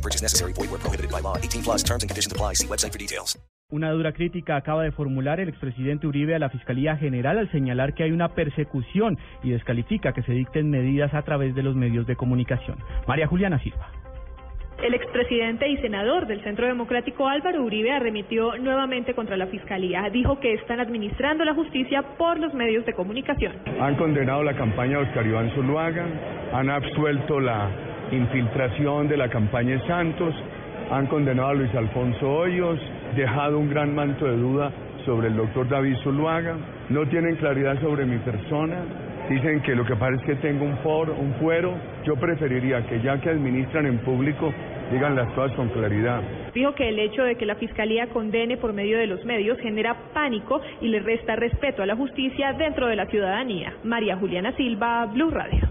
No purchase necessary. Void where prohibited by law. 18 plus terms and conditions apply. See website for details. Una dura crítica acaba de formular el expresidente Uribe a la Fiscalía General al señalar que hay una persecución y descalifica que se dicten medidas a través de los medios de comunicación. María Juliana Silva. El expresidente y senador del Centro Democrático Álvaro Uribe arremitió nuevamente contra la Fiscalía. Dijo que están administrando la justicia por los medios de comunicación. Han condenado la campaña de Oscar Iván Zuluaga, han absuelto la infiltración de la campaña Santos, han condenado a Luis Alfonso Hoyos, dejado un gran manto de duda sobre el doctor David Zuluaga, no tienen claridad sobre mi persona, dicen que lo que pasa es que tengo un, foro, un fuero, yo preferiría que ya que administran en público digan las cosas con claridad. Dijo que el hecho de que la Fiscalía condene por medio de los medios genera pánico y le resta respeto a la justicia dentro de la ciudadanía. María Juliana Silva, Blue Radio.